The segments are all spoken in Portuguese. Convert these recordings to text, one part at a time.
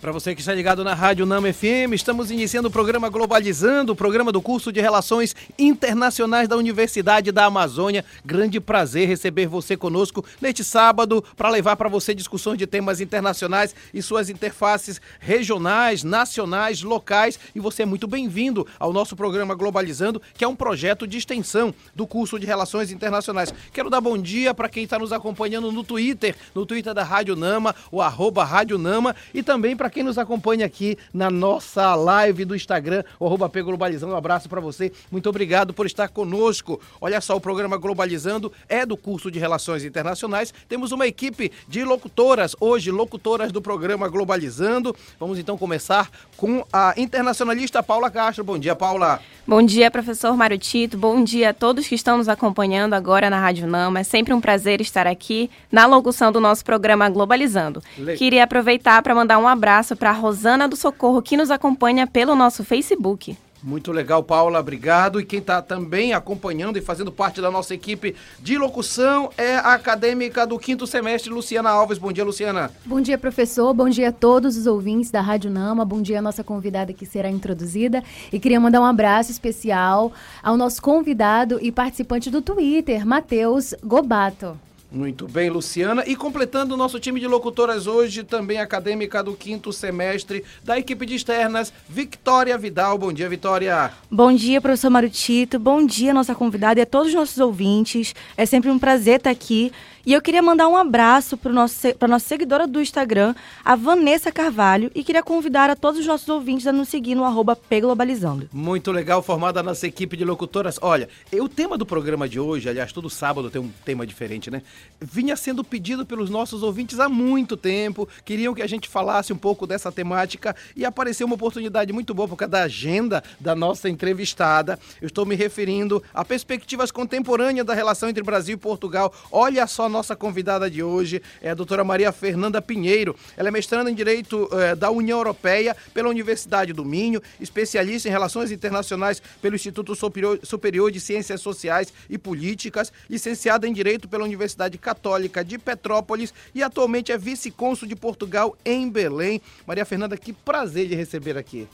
Para você que está ligado na Rádio Nama FM, estamos iniciando o programa Globalizando, o programa do curso de Relações Internacionais da Universidade da Amazônia. Grande prazer receber você conosco neste sábado para levar para você discussões de temas internacionais e suas interfaces regionais, nacionais, locais. E você é muito bem-vindo ao nosso programa Globalizando, que é um projeto de extensão do curso de Relações Internacionais. Quero dar bom dia para quem está nos acompanhando no Twitter, no Twitter da Rádio Nama, o arroba Rádio Nama, e também para quem nos acompanha aqui na nossa live do Instagram, o arroba P Globalizando. Um abraço para você. Muito obrigado por estar conosco. Olha só, o programa Globalizando é do curso de Relações Internacionais. Temos uma equipe de locutoras, hoje locutoras do programa Globalizando. Vamos então começar com a internacionalista Paula Castro. Bom dia, Paula. Bom dia, professor Mário Tito. Bom dia a todos que estão nos acompanhando agora na Rádio Nama. É sempre um prazer estar aqui na locução do nosso programa Globalizando. Le... Queria aproveitar para mandar um abraço para a Rosana do Socorro, que nos acompanha pelo nosso Facebook. Muito legal, Paula, obrigado. E quem está também acompanhando e fazendo parte da nossa equipe de locução é a acadêmica do quinto semestre, Luciana Alves. Bom dia, Luciana. Bom dia, professor. Bom dia a todos os ouvintes da Rádio Nama. Bom dia à nossa convidada que será introduzida. E queria mandar um abraço especial ao nosso convidado e participante do Twitter, Matheus Gobato. Muito bem, Luciana. E completando o nosso time de locutoras hoje, também acadêmica do quinto semestre da equipe de externas, Vitória Vidal. Bom dia, Vitória. Bom dia, professor Marutito. Bom dia, nossa convidada e a todos os nossos ouvintes. É sempre um prazer estar aqui e eu queria mandar um abraço para a nossa seguidora do Instagram, a Vanessa Carvalho, e queria convidar a todos os nossos ouvintes a nos seguir no arroba Pglobalizando. Muito legal, formada a nossa equipe de locutoras. Olha, o tema do programa de hoje, aliás, todo sábado tem um tema diferente, né? Vinha sendo pedido pelos nossos ouvintes há muito tempo, queriam que a gente falasse um pouco dessa temática e apareceu uma oportunidade muito boa por causa da agenda da nossa entrevistada. Eu estou me referindo a perspectivas contemporâneas da relação entre Brasil e Portugal. Olha só nossa convidada de hoje é a doutora Maria Fernanda Pinheiro. Ela é mestranda em Direito eh, da União Europeia pela Universidade do Minho, especialista em Relações Internacionais pelo Instituto Superior, de Ciências Sociais e Políticas, licenciada em Direito pela Universidade Católica de Petrópolis e atualmente é vice-cônsul de Portugal em Belém. Maria Fernanda, que prazer de receber aqui.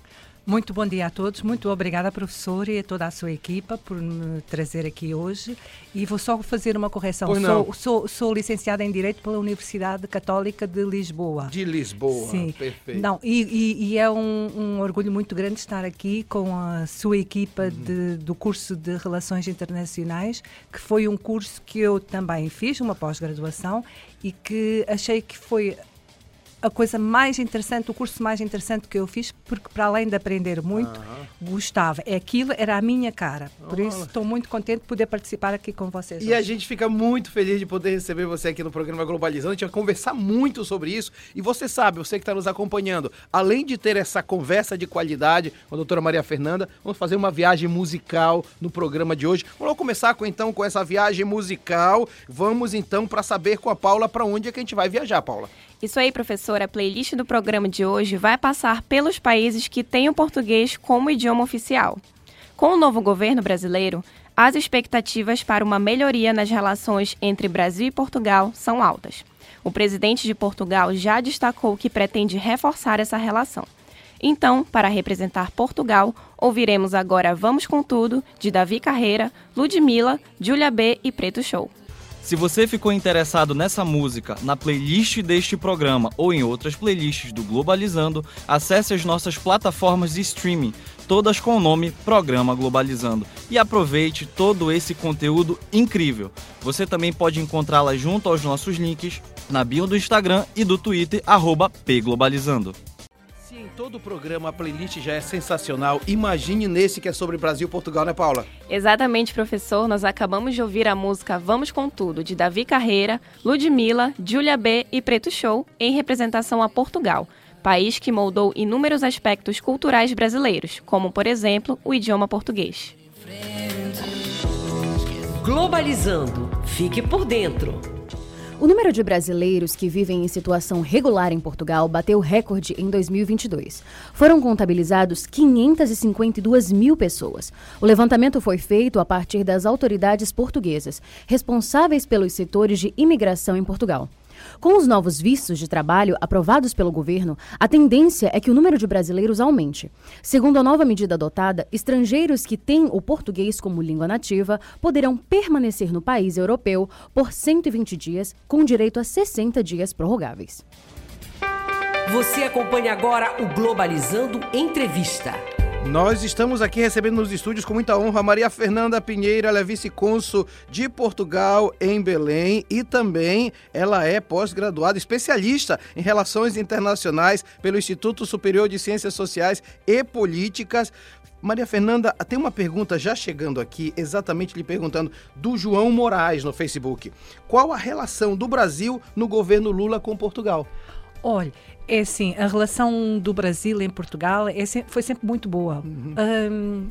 Muito bom dia a todos, muito obrigada, professor, e a toda a sua equipa por me trazer aqui hoje. E vou só fazer uma correção. Sou, sou, sou, licenciada em Direito pela Universidade Católica de Lisboa. De Lisboa, Sim. perfeito. Não, e, e, e é um, um, orgulho muito grande estar aqui com a sua equipa uhum. de, do curso de Relações Internacionais, que foi um curso que eu também fiz, uma pós-graduação, e que achei que foi a coisa mais interessante, o curso mais interessante que eu fiz, porque para além de aprender muito, gostava. É aquilo, era a minha cara. Por isso estou muito contente de poder participar aqui com vocês. E hoje. a gente fica muito feliz de poder receber você aqui no programa Globalizando. A gente vai conversar muito sobre isso. E você sabe, você que está nos acompanhando, além de ter essa conversa de qualidade com a doutora Maria Fernanda, vamos fazer uma viagem musical no programa de hoje. Vamos começar com, então com essa viagem musical. Vamos então para saber com a Paula para onde é que a gente vai viajar, Paula. Isso aí, professora. A playlist do programa de hoje vai passar pelos países que têm o português como idioma oficial. Com o novo governo brasileiro, as expectativas para uma melhoria nas relações entre Brasil e Portugal são altas. O presidente de Portugal já destacou que pretende reforçar essa relação. Então, para representar Portugal, ouviremos agora Vamos com Tudo, de Davi Carreira, Ludmilla, Julia B e Preto Show. Se você ficou interessado nessa música, na playlist deste programa ou em outras playlists do Globalizando, acesse as nossas plataformas de streaming, todas com o nome Programa Globalizando, e aproveite todo esse conteúdo incrível. Você também pode encontrá-la junto aos nossos links na bio do Instagram e do Twitter, pglobalizando todo o programa a playlist já é sensacional. Imagine nesse que é sobre Brasil e Portugal, né, Paula? Exatamente, professor. Nós acabamos de ouvir a música Vamos com Tudo, de Davi Carreira, Ludmilla, Julia B e Preto Show, em representação a Portugal, país que moldou inúmeros aspectos culturais brasileiros, como, por exemplo, o idioma português. Globalizando. Fique por dentro. O número de brasileiros que vivem em situação regular em Portugal bateu recorde em 2022. Foram contabilizados 552 mil pessoas. O levantamento foi feito a partir das autoridades portuguesas, responsáveis pelos setores de imigração em Portugal. Com os novos vistos de trabalho aprovados pelo governo, a tendência é que o número de brasileiros aumente. Segundo a nova medida adotada, estrangeiros que têm o português como língua nativa poderão permanecer no país europeu por 120 dias, com direito a 60 dias prorrogáveis. Você acompanha agora o Globalizando Entrevista. Nós estamos aqui recebendo nos estúdios com muita honra a Maria Fernanda Pinheiro, ela é vice-cônsul de Portugal em Belém e também ela é pós-graduada, especialista em relações internacionais pelo Instituto Superior de Ciências Sociais e Políticas. Maria Fernanda, tem uma pergunta já chegando aqui, exatamente lhe perguntando, do João Moraes no Facebook. Qual a relação do Brasil no governo Lula com Portugal? Olha, é assim, a relação do Brasil em Portugal é, foi sempre muito boa. Uhum. Um,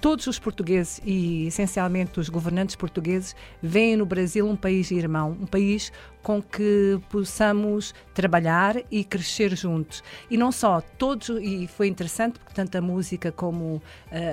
todos os portugueses e essencialmente os governantes portugueses veem no Brasil um país irmão, um país com que possamos trabalhar e crescer juntos. E não só, todos, e foi interessante porque tanto a música como uh,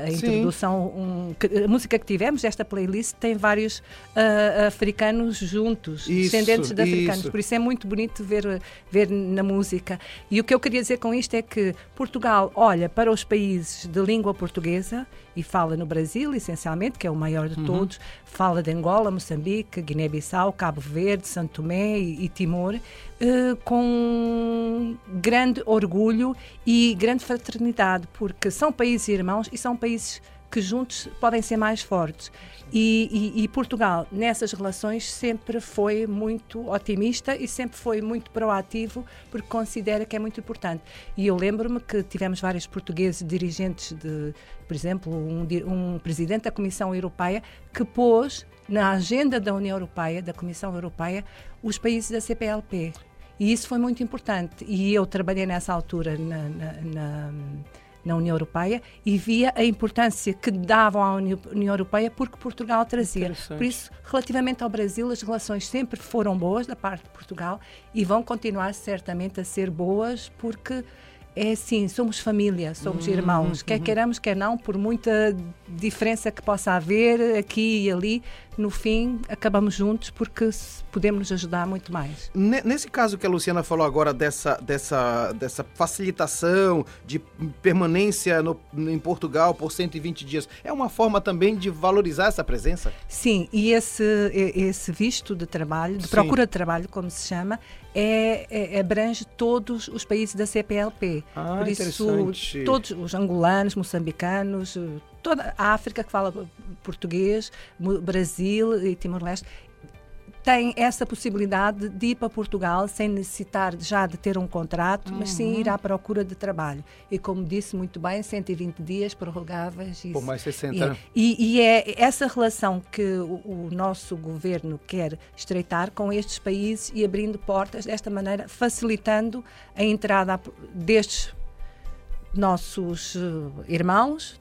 a introdução, um, a música que tivemos, esta playlist tem vários uh, africanos juntos, isso, descendentes de africanos, isso. por isso é muito bonito ver, ver na música. E o que eu queria dizer com isto é que Portugal olha para os países de língua portuguesa e fala no Brasil, essencialmente, que é o maior de uhum. todos, fala de Angola, Moçambique, Guiné-Bissau, Cabo Verde, Santo Tomé e, e Timor, uh, com grande orgulho e grande fraternidade, porque são países irmãos e são países que juntos podem ser mais fortes. E, e, e, Portugal, nessas relações, sempre foi muito otimista e sempre foi muito proativo, porque considera que é muito importante. E eu lembro-me que tivemos vários portugueses dirigentes de, por exemplo, um, um presidente da Comissão Europeia que pôs na agenda da União Europeia, da Comissão Europeia, os países da CPLP. E isso foi muito importante. E eu trabalhei nessa altura na, na, na na União Europeia e via a importância que davam à União Europeia porque Portugal trazia. Por isso, relativamente ao Brasil, as relações sempre foram boas da parte de Portugal e vão continuar certamente a ser boas porque é assim, somos família, somos uhum, irmãos, quer uhum. queiramos, quer não, por muita diferença que possa haver aqui e ali, no fim acabamos juntos porque podemos nos ajudar muito mais. Nesse caso que a Luciana falou agora dessa, dessa, dessa facilitação de permanência no, em Portugal por 120 dias, é uma forma também de valorizar essa presença? Sim, e esse, esse visto de trabalho, de Sim. procura de trabalho, como se chama, é, é, abrange todos os países da CPLP. Ah, Por isso, todos os angolanos, moçambicanos, toda a África que fala português, Brasil e Timor-Leste, tem essa possibilidade de ir para Portugal sem necessitar já de ter um contrato, uhum. mas sim ir uhum. à procura de trabalho. E como disse muito bem, 120 dias prorrogáveis. Por mais 60. E, e, é essa relação que o, o, nosso governo quer estreitar com estes países e abrindo portas desta maneira, facilitando a entrada destes nossos eh, irmãos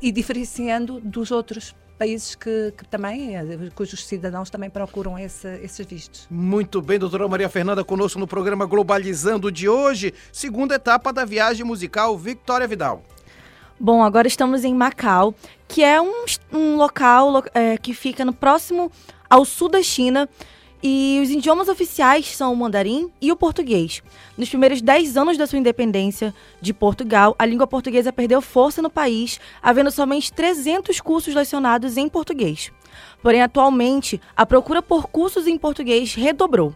e diferenciando dos outros países que, que, também, eh, cujos cidadãos também procuram esse, esses vistos. Muito bem, doutora Maria Fernanda, conosco no programa Globalizando de hoje, segunda etapa da viagem musical Victoria Vidal. Bom, agora estamos em Macau, que é um, um local é, que fica no próximo ao sul da China e os idiomas oficiais são o mandarim e o português. Nos primeiros 10 anos da sua independência de Portugal, a língua portuguesa perdeu força no país, havendo somente 300 cursos lecionados em português. Porém, atualmente, a procura por cursos em português redobrou.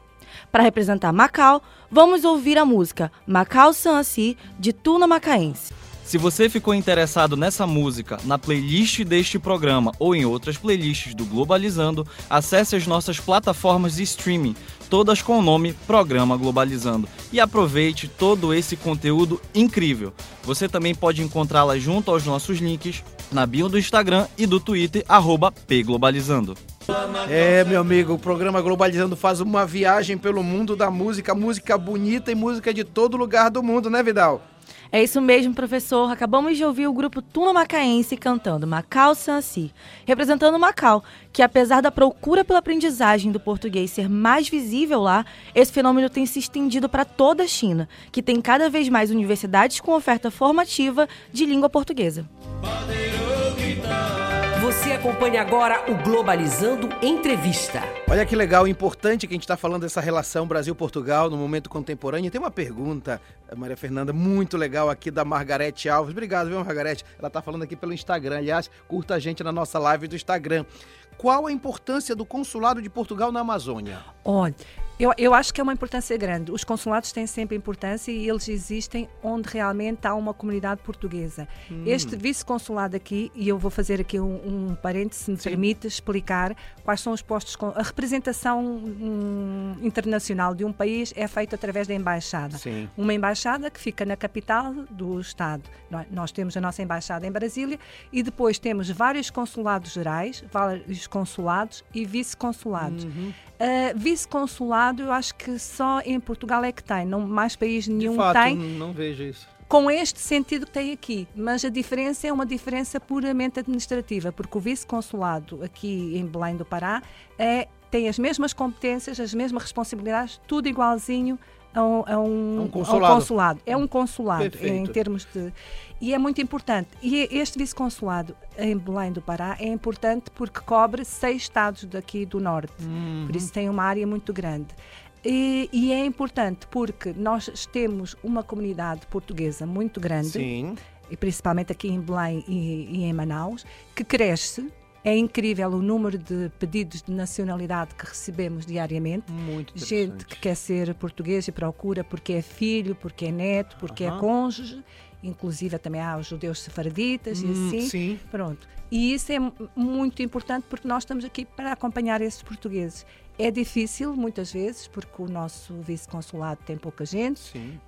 Para representar Macau, vamos ouvir a música Macau Sansi, de Tuna Macaense. Se você ficou interessado nessa música, na playlist deste programa ou em outras playlists do Globalizando, acesse as nossas plataformas de streaming, todas com o nome Programa Globalizando, e aproveite todo esse conteúdo incrível. Você também pode encontrá-la junto aos nossos links na bio do Instagram e do Twitter, pglobalizando. É, meu amigo, o programa Globalizando faz uma viagem pelo mundo da música, música bonita e música de todo lugar do mundo, né, Vidal? É isso mesmo, professor. Acabamos de ouvir o grupo Tuna Macaense cantando Macau Sansi, representando Macau, que apesar da procura pela aprendizagem do português ser mais visível lá, esse fenômeno tem se estendido para toda a China, que tem cada vez mais universidades com oferta formativa de língua portuguesa. Você acompanha agora o Globalizando Entrevista. Olha que legal, importante que a gente está falando dessa relação Brasil-Portugal no momento contemporâneo. Tem uma pergunta, Maria Fernanda, muito legal aqui da Margarete Alves. Obrigado, viu, Margarete? Ela está falando aqui pelo Instagram. Aliás, curta a gente na nossa live do Instagram. Qual a importância do consulado de Portugal na Amazônia? Olha, eu, eu acho que é uma importância grande. Os consulados têm sempre importância e eles existem onde realmente há uma comunidade portuguesa. Hum. Este vice-consulado aqui, e eu vou fazer aqui um, um parênteses, se me Sim. permite explicar quais são os postos. A representação um, internacional de um país é feita através da embaixada. Sim. Uma embaixada que fica na capital do Estado. Nós temos a nossa embaixada em Brasília e depois temos vários consulados gerais, vários consulados e vice-consulados. Uhum. Uh, vice-consulado, eu acho que só em Portugal é que tem, não, mais país nenhum De fato, tem. Não vejo isso. Com este sentido que tem aqui, mas a diferença é uma diferença puramente administrativa, porque o vice-consulado aqui em Belém do Pará é, tem as mesmas competências, as mesmas responsabilidades, tudo igualzinho a um, a um, um consulado. consulado. É um consulado Perfeito. em termos de. E é muito importante. E este vice-consulado em Belém do Pará é importante porque cobre seis estados daqui do norte. Uhum. Por isso tem uma área muito grande. E, e, é importante porque nós temos uma comunidade portuguesa muito grande, Sim. e principalmente aqui em Belém e, e em Manaus, que cresce é incrível o número de pedidos de nacionalidade que recebemos diariamente. Muito Gente que quer ser português e procura porque é filho, porque é neto, porque é cônjuge. Inclusive também há os judeus sefaraditas hum, e assim. Sim. Pronto. E isso é muito importante porque nós estamos aqui para acompanhar esses portugueses. É difícil muitas vezes porque o nosso vice-consulado tem pouca gente. Sim.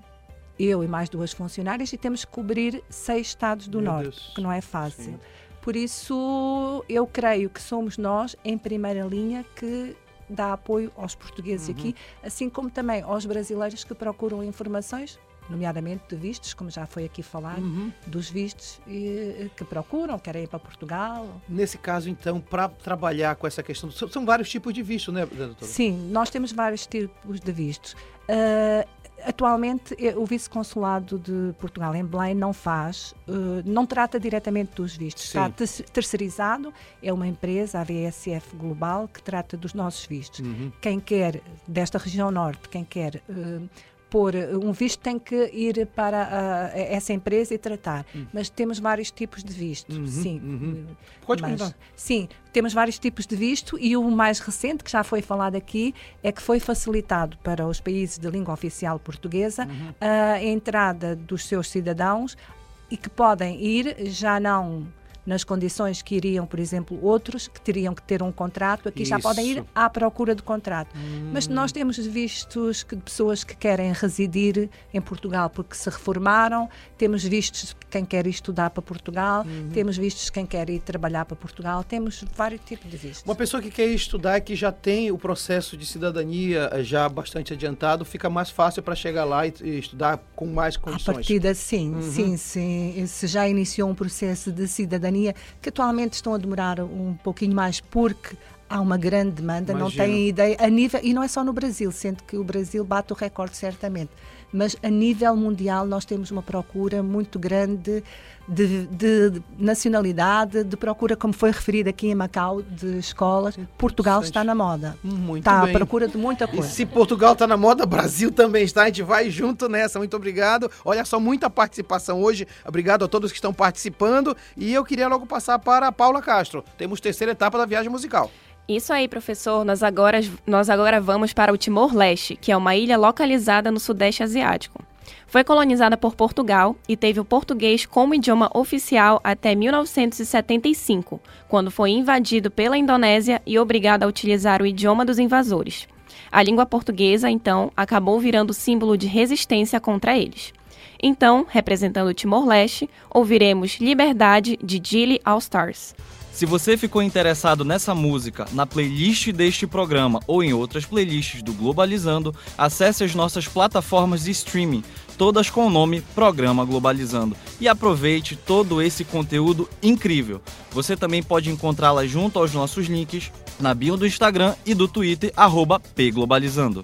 Eu e mais duas funcionárias e temos que cobrir seis estados do Meu norte, Deus. que não é fácil. Sim. Por isso, eu creio que somos nós, em primeira linha, que dá apoio aos portugueses uhum. aqui, assim como também aos brasileiros que procuram informações, nomeadamente de vistos, como já foi aqui falado, uhum. dos vistos e, que procuram, querem ir para Portugal. Nesse caso, então, para trabalhar com essa questão, são vários tipos de visto, né, doutora? Sim, nós temos vários tipos de vistos. Uh, Atualmente, eh, o vice-consulado de Portugal em Belém não faz, uh, não trata diretamente dos vistos. Sim. Está terceirizado, é uma empresa, a VSF Global, que trata dos nossos vistos. Uhum. Quem quer, desta região norte, quem quer uh, pôr um visto tem que ir para essa empresa e tratar. Uhum. Mas temos vários tipos de visto, uhum, sim. Uhum. Pode Mas, Sim, temos vários tipos de visto e o mais recente, que já foi falado aqui, é que foi facilitado para os países de língua oficial portuguesa uhum. a entrada dos seus cidadãos e que podem ir já não nas condições que iriam, por exemplo, outros que teriam que ter um contrato, aqui Isso. já podem ir à procura do contrato. Hum. Mas nós temos vistos que, de pessoas que querem residir em Portugal porque se reformaram, temos vistos quem quer estudar para Portugal, uhum. temos vistos quem quer ir trabalhar para Portugal, temos vários tipos de vistos. Uma pessoa que quer estudar que já tem o processo de cidadania já bastante adiantado, fica mais fácil para chegar lá e, e, estudar com mais condições. A partida, sim, uhum. sim, sim. Se já iniciou um processo de cidadania cidadania, que atualmente estão a demorar um pouquinho mais porque há uma grande demanda, Imagino. não têm ideia, a nível, e não é só no Brasil, sendo que o Brasil bate o recorde certamente, mas a nível mundial nós temos uma procura muito grande de, de, nacionalidade, de procura, como foi referido aqui em Macau, de escolas. Portugal está na moda. Muito está bem. à procura de muita coisa. E se Portugal está na moda, Brasil também está. A gente vai junto nessa. Muito obrigado. Olha só, muita participação hoje. Obrigado a todos que estão participando. E eu queria logo passar para a Paula Castro. Temos terceira etapa da viagem musical. Isso aí, professor. Nós agora, nós agora vamos para o Timor-Leste, que é uma ilha localizada no Sudeste Asiático. Foi colonizada por Portugal e teve o português como idioma oficial até 1975, quando foi invadido pela Indonésia e obrigado a utilizar o idioma dos invasores. A língua portuguesa, então, acabou virando símbolo de resistência contra eles. Então, representando o Timor-Leste, ouviremos Liberdade de Gilly All Stars. Se você ficou interessado nessa música, na playlist deste programa ou em outras playlists do Globalizando, acesse as nossas plataformas de streaming todas com o nome Programa Globalizando. E aproveite todo esse conteúdo incrível. Você também pode encontrá-la junto aos nossos links na bio do Instagram e do Twitter, arroba pglobalizando.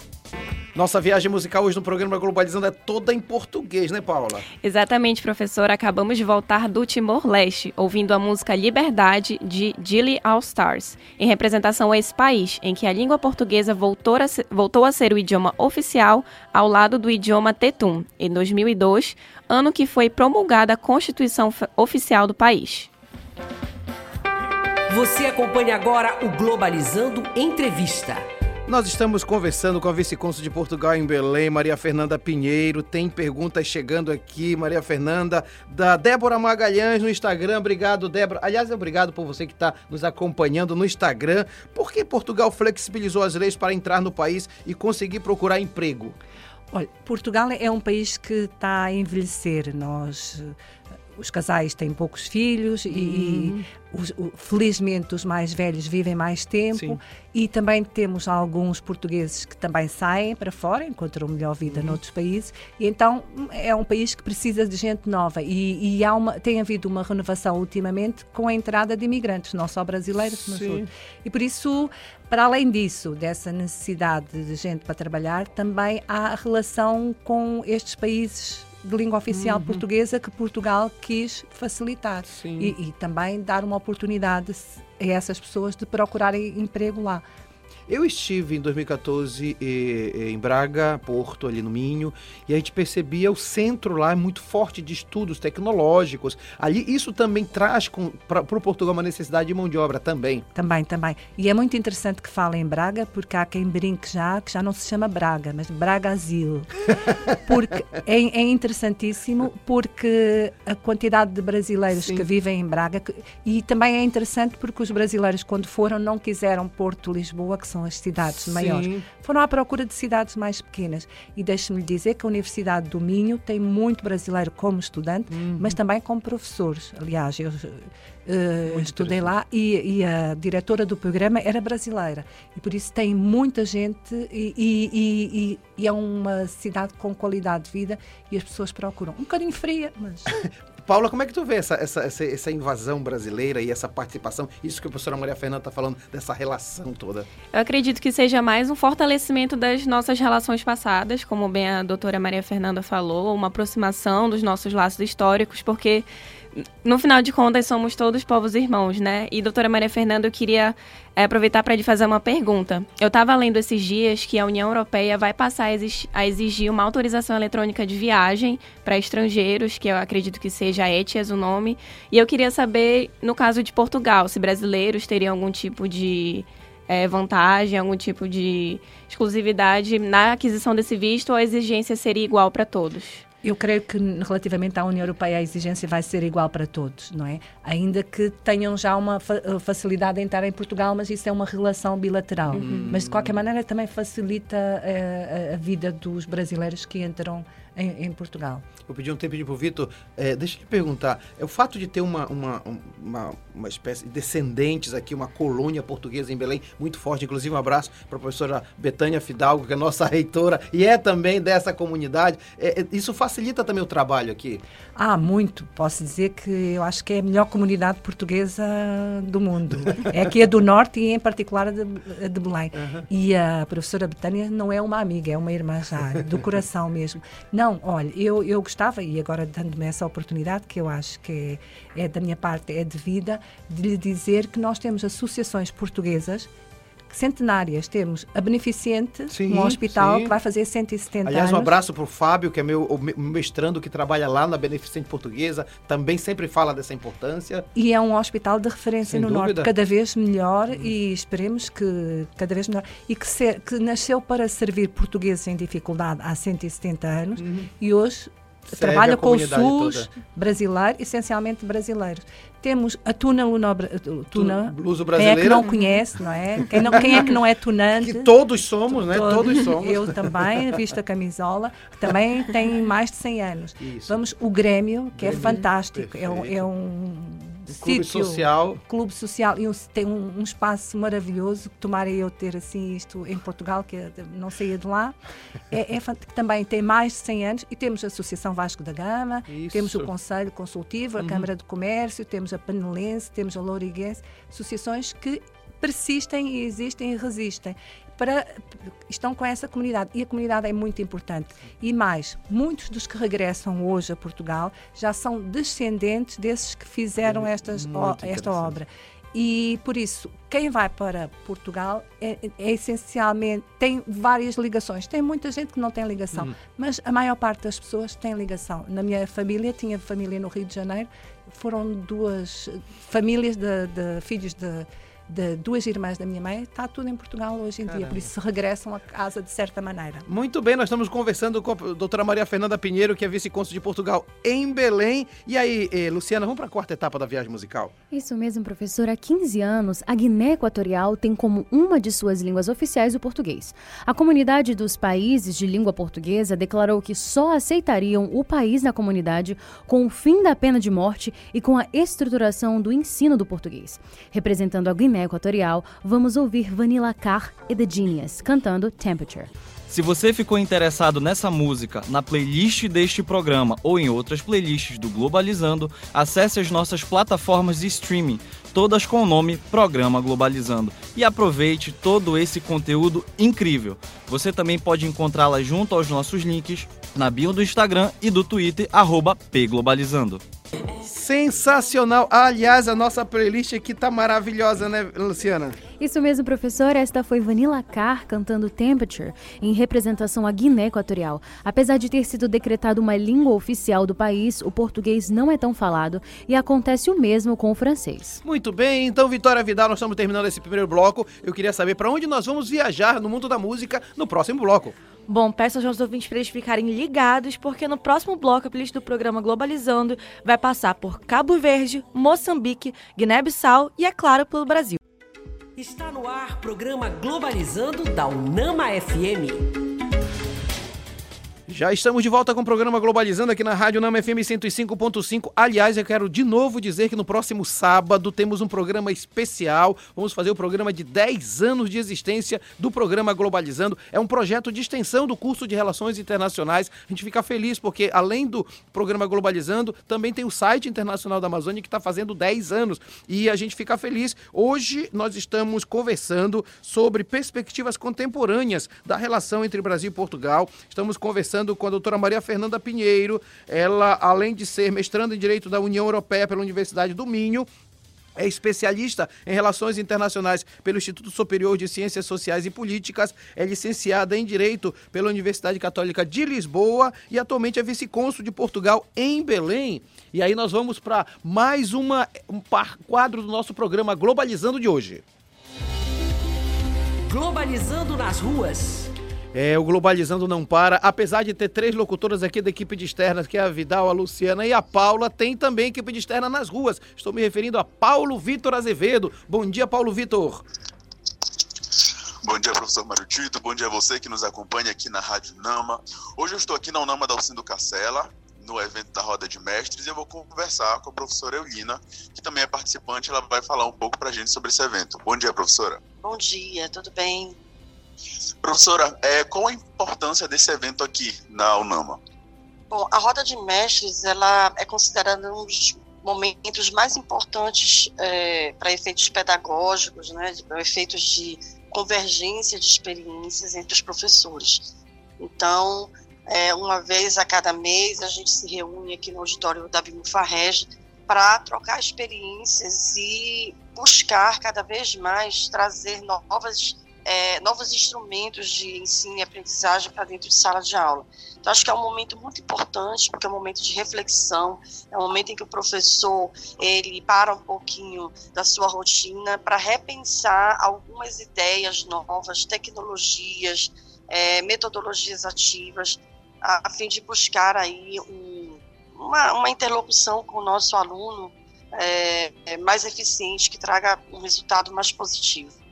Nossa viagem musical hoje no programa Globalizando é toda em português, né, Paula? Exatamente, professor. Acabamos de voltar do Timor-Leste, ouvindo a música Liberdade de Gilly All Stars, em representação a esse país, em que a língua portuguesa voltou a, ser, voltou a ser o idioma oficial ao lado do idioma Tetum, em 2002, ano que foi promulgada a Constituição Oficial do país. Você acompanha agora o Globalizando Entrevista. Nós estamos conversando com a vice-cônsul de Portugal em Belém, Maria Fernanda Pinheiro. Tem perguntas chegando aqui, Maria Fernanda, da Débora Magalhães no Instagram. Obrigado, Débora. Aliás, obrigado por você que está nos acompanhando no Instagram. Por que Portugal flexibilizou as leis para entrar no país e conseguir procurar emprego? Olha, Portugal é um país que está a envelhecer. Nós os casais têm poucos filhos uhum. e, os, o, felizmente os mais velhos vivem mais tempo Sim. e também temos alguns portugueses que também saem para fora, encontram melhor vida uhum. noutros países e então é um país que precisa de gente nova e, e há uma, tem havido uma renovação ultimamente com a entrada de imigrantes, não só brasileiros, mas outros. E por isso, para além disso, dessa necessidade de gente para trabalhar, também há a relação com estes países de língua oficial uhum. portuguesa que Portugal quis facilitar e, e, também dar uma oportunidade a essas pessoas de procurarem emprego lá. Eu estive em 2014 em Braga, Porto, ali no Minho, e a gente percebia o centro lá muito forte de estudos tecnológicos. Ali, isso também traz para o Portugal uma necessidade de mão de obra também. Também, também. E é muito interessante que falem em Braga, porque há quem brinque já, que já não se chama Braga, mas Bragazil. Porque é, é interessantíssimo, porque a quantidade de brasileiros Sim. que vivem em Braga, e também é interessante porque os brasileiros, quando foram, não quiseram Porto, Lisboa, que são são as cidades Sim. maiores. Foram à procura de cidades mais pequenas. E deixe-me dizer que a Universidade do Minho tem muito brasileiro como estudante, uhum. mas também como professores. Aliás, eu uh, estudei lá e, e, a diretora do programa era brasileira. E por isso tem muita gente e, e, e é uma cidade com qualidade de vida e as pessoas procuram. Um bocadinho fria, mas. Paula, como é que tu vê essa, essa, essa, essa, invasão brasileira e essa participação? Isso que a professora Maria Fernanda está falando, dessa relação toda. Eu acredito que seja mais um fortalecimento das nossas relações passadas, como bem a doutora Maria Fernanda falou, uma aproximação dos nossos laços históricos, porque no final de contas, somos todos povos irmãos, né? E, doutora Maria Fernanda, eu queria é, aproveitar para lhe fazer uma pergunta. Eu estava lendo esses dias que a União Europeia vai passar a exigir uma autorização eletrônica de viagem para estrangeiros, que eu acredito que seja ETIAS o nome. E eu queria saber, no caso de Portugal, se brasileiros teriam algum tipo de é, vantagem, algum tipo de exclusividade na aquisição desse visto ou a exigência seria igual para todos? Eu creio que relativamente à União Europeia a exigência vai ser igual para todos, não é? Ainda que tenham já uma fa eh, facilidade em estar em Portugal, mas isso é uma relação bilateral. Uhum. Mas de qualquer maneira também facilita uh, a vida dos brasileiros que entram em, em Portugal. Vou pedir um tempinho para o Vitor. É, deixa eu te perguntar. É o fato de ter uma, uma, uma, uma, espécie de descendentes aqui, uma colônia portuguesa em Belém, muito forte. Inclusive, um abraço para a professora Betânia Fidalgo, que é nossa reitora e é também dessa comunidade. É, é, isso facilita também o trabalho aqui? Ah, muito. Posso dizer que eu acho que é a melhor comunidade portuguesa do mundo. É aqui a do Norte e, em particular, a de, a de Belém. Uhum. E a professora Betânia não é uma amiga, é uma irmã já, do coração mesmo. Não não, olha, eu, eu gostava, e agora dando-me essa oportunidade, que eu acho que é, é da minha parte, é devida, de lhe dizer que nós temos associações portuguesas centenárias. Temos a Beneficente, sim, um hospital sim. que vai fazer 170 Aliás, anos. um abraço para o Fábio, que é meu mestrando que trabalha lá na Beneficente Portuguesa, também sempre fala dessa importância. E é um hospital de referência Sem no dúvida. Norte, cada vez melhor hum. e esperemos que cada vez melhor. E que, ser, que nasceu para servir portugueses em dificuldade há 170 anos uhum. e hoje trabalha com o SUS toda. brasileiro, essencialmente brasileiros. Temos a Tuna Luna, tuna Luso brasileira. Quem é que não conhece, não é? Quem, não, quem é que não é tunante? Que todos somos, né? Todos somos. Eu também, visto a camisola, que também tem mais de 100 anos. Isso. Vamos, o Grêmio, que é Grêmio, é fantástico. É um, é um Clube sítio, social. clube social e um- tem um, um espaço maravilhoso que tomara eu ter assim isto em Portugal que é não saía de lá. É, é também tem mais de 100 anos. E temos a Associação Vasco da Gama Isso. temos o Conselho Consultivo a Câmara de Comércio temos a Panelense temos a Louriguense associações que persistem e existem e resistem para estão com essa comunidade. E a comunidade é muito importante. E mais muitos dos que regressam hoje a Portugal já são descendentes desses que fizeram estas, o- esta obra. E por isso quem vai para Portugal é, é essencialmente tem várias ligações. Tem muita gente que não tem ligação mas a maior parte das pessoas tem ligação. Na minha família tinha família no Rio de Janeiro foram duas famílias de, de filhos de, de duas irmãs da minha mãe está tudo em Portugal hoje em dia por isso regressam a casa de certa maneira Muito bem, nós estamos conversando com a doutora Maria Fernanda Pinheiro, que é vice-cônsul de Portugal em Belém. E aí, eh, Luciana, vamos para a quarta etapa da viagem musical? Isso mesmo, professor. Há 15 anos, a Guiné Equatorial tem como uma de suas línguas oficiais o português. A comunidade dos países de língua portuguesa declarou que só aceitariam o país na comunidade com o fim da pena de morte e com a estruturação do ensino do português. Representando a Guiné Equatorial, vamos ouvir Vanilla Carr e The Genius cantando Temperature. Se você ficou interessado nessa música, na playlist deste programa ou em outras playlists do Globalizando, acesse as nossas plataformas de streaming, todas com o nome Programa Globalizando, e aproveite todo esse conteúdo incrível. Você também pode encontrá-la junto aos nossos links na bio do Instagram e do Twitter, arroba pglobalizando. Sensacional! Aliás, a nossa playlist aqui tá maravilhosa, né, Luciana? Isso mesmo, professor. Esta foi Vanilla Carr cantando Temperature, em representação à Guiné Equatorial. Apesar de ter sido decretado uma língua oficial do país, o português não é tão falado e acontece o mesmo com o francês. Muito bem, então, Vitória Vidal, nós estamos terminando esse primeiro bloco. Eu queria saber para onde nós vamos viajar no mundo da música no próximo bloco. Bom, peço aos nossos ouvintes para eles ficarem ligados, porque no próximo bloco a playlist do programa Globalizando vai passar por Cabo Verde, Moçambique, Guiné-Bissau e, é claro, pelo Brasil. Está no ar programa Globalizando da Unama FM. Já estamos de volta com o programa Globalizando aqui na Rádio Nama FM 105.5. Aliás, eu quero de novo dizer que no próximo sábado temos um programa especial. Vamos fazer o programa de 10 anos de existência do programa Globalizando. É um projeto de extensão do curso de Relações Internacionais. A gente fica feliz porque, além do programa Globalizando, também tem o site internacional da Amazônia que está fazendo 10 anos. E a gente fica feliz. Hoje nós estamos conversando sobre perspectivas contemporâneas da relação entre Brasil e Portugal. Estamos conversando com a doutora Maria Fernanda Pinheiro. Ela, além de ser mestranda em Direito da União Europeia pela Universidade do Minho, é especialista em relações internacionais pelo Instituto Superior de Ciências Sociais e Políticas, é licenciada em Direito pela Universidade Católica de Lisboa e atualmente é vice-cônsul de Portugal em Belém. E aí nós vamos para mais uma, um par- quadro do nosso programa Globalizando de hoje. Globalizando nas ruas. É, o Globalizando não para. Apesar de ter três locutoras aqui da equipe de externas, que é a Vidal, a Luciana e a Paula, tem também equipe de externa nas ruas. Estou me referindo a Paulo Vitor Azevedo. Bom dia, Paulo Vitor. Bom dia, professor Mário Tito. Bom dia a você que nos acompanha aqui na Rádio Nama. Hoje eu estou aqui na Unama da Alcindo Cacela, no evento da Roda de Mestres, e eu vou conversar com a professora Eulina, que também é participante. Ela vai falar um pouco para a gente sobre esse evento. Bom dia, professora. Bom dia, tudo bem? Professora, é, qual a importância desse evento aqui na Unama? Bom, a roda de mestres ela é considerada um dos momentos mais importantes é, para efeitos pedagógicos, né, efeitos de convergência de experiências entre os professores. Então, é, uma vez a cada mês a gente se reúne aqui no auditório da Bimufarreg para trocar experiências e buscar cada vez mais trazer novas é, novos instrumentos de ensino e aprendizagem para dentro de sala de aula. Então, acho que é um momento muito importante, porque é um momento de reflexão, é um momento em que o professor ele para um pouquinho da sua rotina para repensar algumas ideias novas, tecnologias, é, metodologias ativas, a, a, fim de buscar aí um, uma, uma, interlocução com o nosso aluno é, mais eficiente, que traga um resultado mais positivo.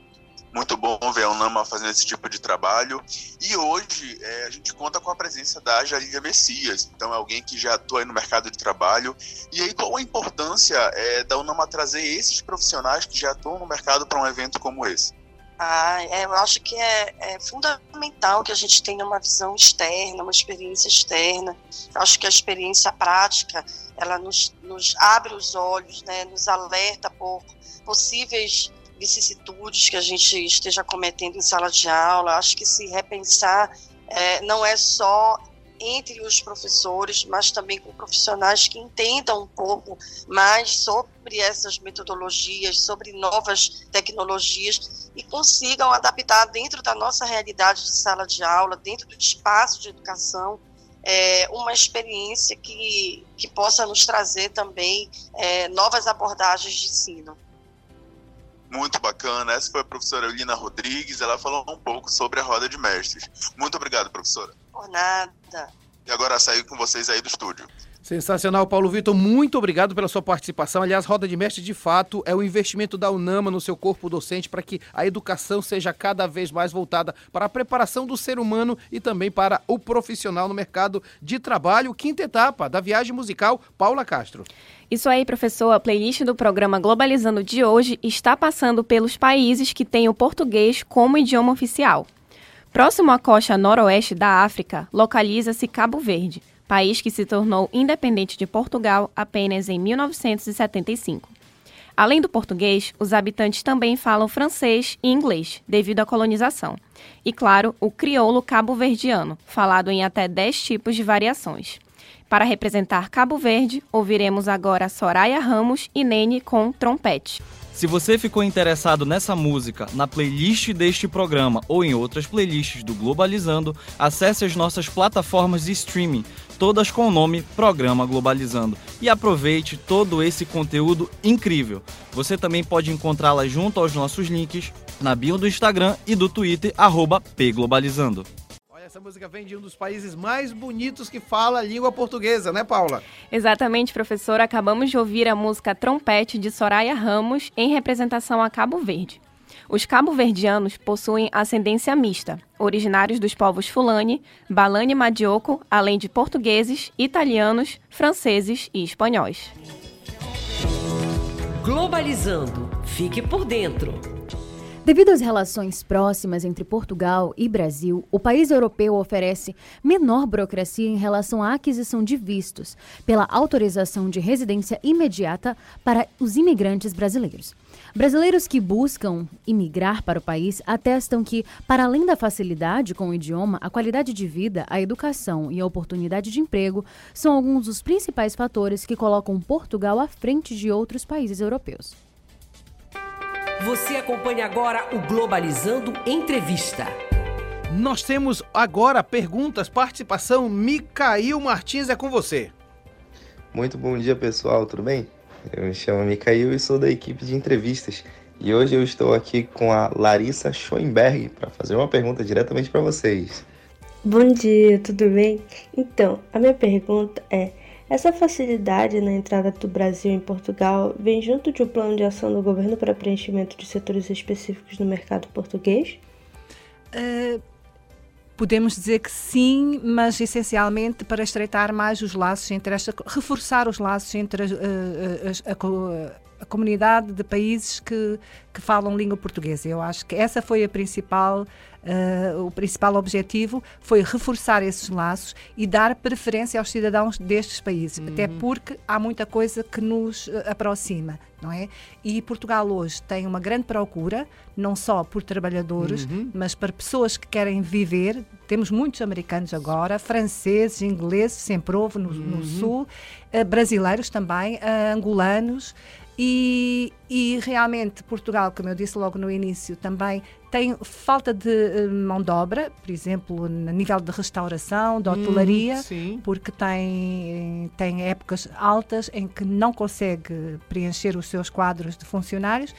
Muito bom ver a UNAMA fazendo esse tipo de trabalho. E hoje é, a gente conta com a presença da Jalília Messias, então é alguém que já atua no mercado de trabalho. E aí, qual a importância é, da UNAMA trazer esses profissionais que já atuam no mercado para um evento como esse? Ah, é, eu acho que é, é, fundamental que a gente tenha uma visão externa, uma experiência externa. Eu acho que a experiência prática, ela nos, nos abre os olhos, né, nos alerta por possíveis vicissitudes que a gente esteja cometendo em sala de aula. Acho que se repensar é, não é só entre os professores, mas também com profissionais que entendam um pouco mais sobre essas metodologias, sobre novas tecnologias e consigam adaptar dentro da nossa realidade de sala de aula, dentro do espaço de educação, é, uma experiência que, que possa nos trazer também é, novas abordagens de ensino muito bacana. Essa foi a professora Eulina Rodrigues, ela falou um pouco sobre a roda de mestres. Muito obrigado, professora. Por nada. E agora saio com vocês aí do estúdio. Sensacional, Paulo Vitor. Muito obrigado pela sua participação. Aliás, Roda de Mestre, de fato, é o investimento da UNAMA no seu corpo docente para que a educação seja cada vez mais voltada para a preparação do ser humano e também para o profissional no mercado de trabalho. Quinta etapa da viagem musical, Paula Castro. Isso aí, professor. A playlist do programa Globalizando de hoje está passando pelos países que têm o português como idioma oficial. Próximo à costa noroeste da África, localiza-se Cabo Verde país que se tornou independente de Portugal apenas em 1975. Além do português, os habitantes também falam francês e inglês, devido à colonização. E, claro, o crioulo cabo-verdiano, falado em até 10 tipos de variações. Para representar Cabo Verde, ouviremos agora Soraya Ramos e Nene com trompete. Se você ficou interessado nessa música, na playlist deste programa ou em outras playlists do Globalizando, acesse as nossas plataformas de streaming, todas com o nome Programa Globalizando, e aproveite todo esse conteúdo incrível. Você também pode encontrá-la junto aos nossos links na bio do Instagram e do Twitter, pglobalizando. Essa música vem de um dos países mais bonitos que fala a língua portuguesa, né, Paula? Exatamente, professora. Acabamos de ouvir a música Trompete de Soraya Ramos em representação a Cabo Verde. Os cabo-verdianos possuem ascendência mista, originários dos povos Fulani, Balani e Madioco, além de portugueses, italianos, franceses e espanhóis. Globalizando. Fique por dentro. Devido às relações próximas entre Portugal e Brasil, o país europeu oferece menor burocracia em relação à aquisição de vistos, pela autorização de residência imediata para os imigrantes brasileiros. Brasileiros que buscam imigrar para o país atestam que, para além da facilidade com o idioma, a qualidade de vida, a educação e a oportunidade de emprego são alguns dos principais fatores que colocam Portugal à frente de outros países europeus. Você acompanha agora o Globalizando Entrevista. Nós temos agora perguntas, participação. Micail Martins é com você. Muito bom dia, pessoal, tudo bem? Eu me chamo Micail e sou da equipe de entrevistas. E hoje eu estou aqui com a Larissa Schoenberg para fazer uma pergunta diretamente para vocês. Bom dia, tudo bem? Então, a minha pergunta é: essa facilidade na entrada do Brasil em Portugal vem junto de um plano de ação do governo para preenchimento de setores específicos no mercado português? Uh, podemos dizer que sim, mas essencialmente para estreitar mais os laços entre esta, reforçar os laços entre uh, a, a, a, comunidade de países que, que falam língua portuguesa. Eu acho que essa foi a principal Uh, o principal objetivo foi reforçar esses laços e dar preferência aos cidadãos destes países, uhum. até porque há muita coisa que nos uh, aproxima, não é? E Portugal hoje tem uma grande procura, não só por trabalhadores, uhum. mas para pessoas que querem viver. Temos muitos americanos agora, franceses, ingleses, sempre houve no, uhum. no Sul, uh, brasileiros também, angolanos. E, e, realmente Portugal, como eu disse logo no início, também tem falta de uh, mão de obra, por exemplo, no nível de restauração, de hotelaria, hum, porque tem, tem épocas altas em que não consegue preencher os seus quadros de funcionários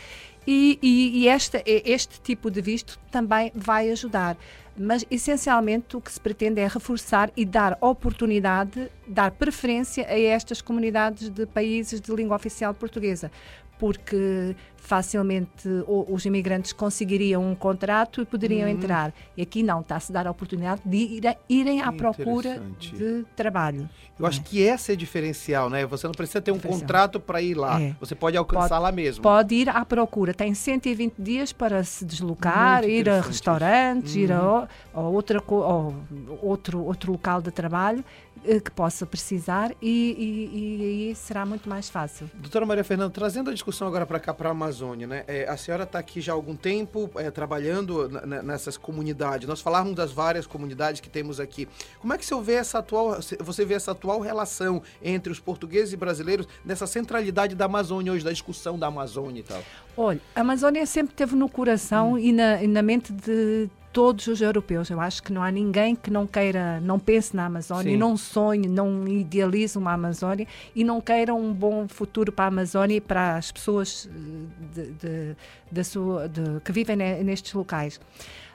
e, e, e este, este tipo de visto também vai ajudar. Mas essencialmente o que se pretende é reforçar e dar oportunidade, dar preferência a estas comunidades de países de língua oficial portuguesa, porque facilmente os imigrantes conseguiriam um contrato e poderiam uhum. entrar. E aqui não, está-se a dar a oportunidade de ir, irem à procura de trabalho. Eu é. acho que esse é diferencial, né? Você não precisa ter um contrato para ir lá. É. Você pode alcançar pode, lá mesmo. Pode ir à procura. Tem 120 dias para se deslocar, ir a restaurantes, uhum. ir a, uhum. a outra, a outro, outro local de trabalho que possa precisar e, aí será muito mais fácil. Doutora Maria Fernanda, trazendo a discussão agora para cá, para a Amazônia, né? É, a senhora está aqui já há algum tempo é, trabalhando nessas comunidades. Nós falávamos das várias comunidades que temos aqui. Como é que você vê essa atual, você vê essa atual relação entre os portugueses e brasileiros nessa centralidade da Amazônia hoje, da discussão da Amazônia e tal? Olha, a Amazônia sempre teve no coração hum. e, na, e na mente de todos os europeus. Eu acho que não há ninguém que não queira, não pense na Amazónia, Sim. não sonhe, não idealize uma Amazónia e não queira um bom futuro para a Amazónia e para as pessoas eh, de, de, de sua, que vivem nestes locais.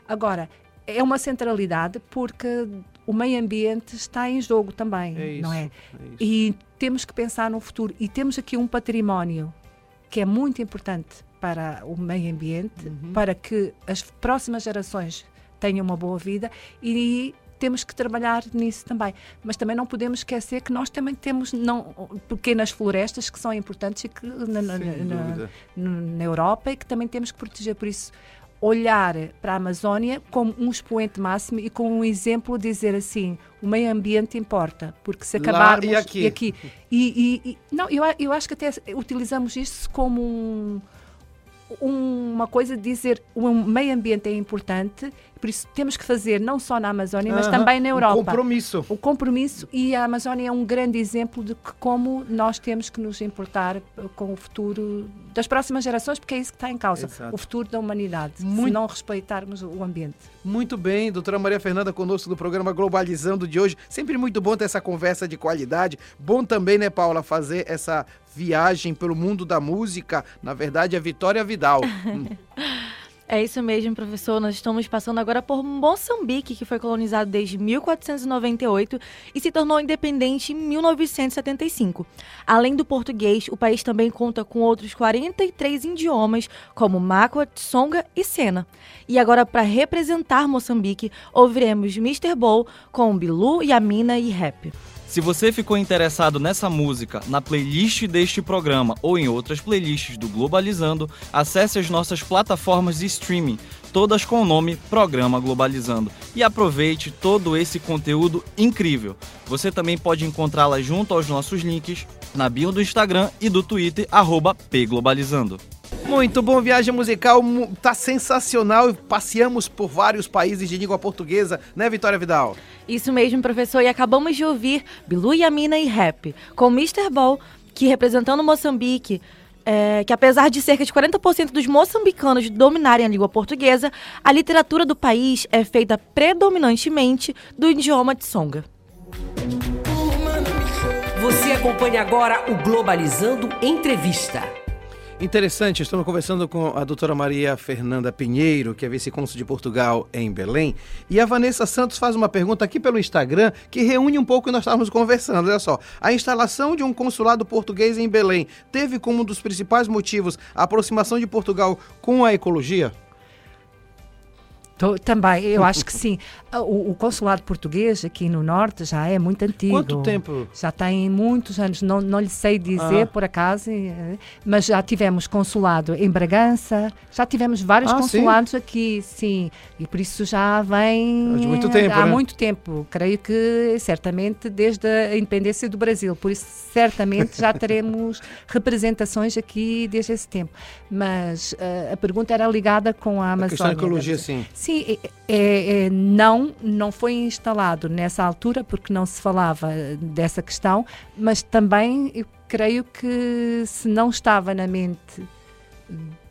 Agora, é uma centralidade porque o meio ambiente está em jogo também, é isso, não é? é e temos que pensar no futuro e temos aqui um património que é muito importante para o meio ambiente, uhum. para que as próximas gerações tenham uma boa vida e temos que trabalhar nisso também. Mas também não podemos esquecer que nós também temos não, pequenas florestas que são importantes e que na, na, na, na, Europa e que também temos que proteger. Por isso, olhar para a Amazónia como um expoente máximo e como um exemplo, dizer assim, o meio ambiente importa, porque se acabarmos Lá e aqui, e, aqui, e, e, e não, eu, eu acho que até utilizamos isso como um uma coisa de dizer o meio ambiente é importante, por isso temos que fazer não só na Amazónia, mas também na Europa. O compromisso. O compromisso e a Amazónia é um grande exemplo de que como nós temos que nos importar com o futuro das próximas gerações, porque é isso que está em causa, Exato. o futuro da humanidade, Muito... se não respeitarmos o ambiente. Muito bem, doutora Maria Fernanda conosco do programa Globalizando de hoje. Sempre muito bom ter essa conversa de qualidade. Bom também, né, Paula, fazer essa viagem pelo mundo da música. Na verdade, é Vitória Vidal. É isso mesmo, professor. Nós estamos passando agora por Moçambique, que foi colonizado desde 1498 e se tornou independente em 1975. Além do português, o país também conta com outros 43 idiomas, como Makwa, Tsonga e Sena. E agora, para representar Moçambique, ouviremos Mr. Bowl com Bilu, Yamina e Rap. Se você ficou interessado nessa música, na playlist deste programa ou em outras playlists do Globalizando, acesse as nossas plataformas de streaming, todas com o nome Programa Globalizando, e aproveite todo esse conteúdo incrível. Você também pode encontrá-la junto aos nossos links na bio do Instagram e do Twitter, pglobalizando. Muito bom, viagem musical, tá sensacional. Passeamos por vários países de língua portuguesa, né, Vitória Vidal? Isso mesmo, professor. E acabamos de ouvir Bilu Yamina e Rap, com Mr. Ball, que representando Moçambique, é, que apesar de cerca de 40% dos moçambicanos dominarem a língua portuguesa, a literatura do país é feita predominantemente do idioma de Songa. Você acompanha agora o Globalizando Entrevista. Interessante, estamos conversando com a doutora Maria Fernanda Pinheiro, que é vice-cônsul de Portugal em Belém. E a Vanessa Santos faz uma pergunta aqui pelo Instagram que reúne um pouco o que nós estávamos conversando. Olha só, a instalação de um consulado português em Belém teve como um dos principais motivos a aproximação de Portugal com a ecologia? Também, eu acho que sim. O, o, consulado português aqui no Norte já é muito antigo. Quanto tempo? Já tem muitos anos, não, não lhe sei dizer ah. por acaso, eh, mas já tivemos consulado em Bragança, já tivemos vários ah, consulados sim? aqui, sim. E por isso já vem. Há muito tempo. Há né? muito tempo. Creio que certamente desde a independência do Brasil. Por isso, certamente já teremos representações aqui desde esse tempo. Mas uh, a pergunta era ligada com a Amazônia. A questão da ecologia, sim. Sim Sim, é, é, não, não foi instalado nessa altura porque não se falava dessa questão, mas também creio que se não estava na mente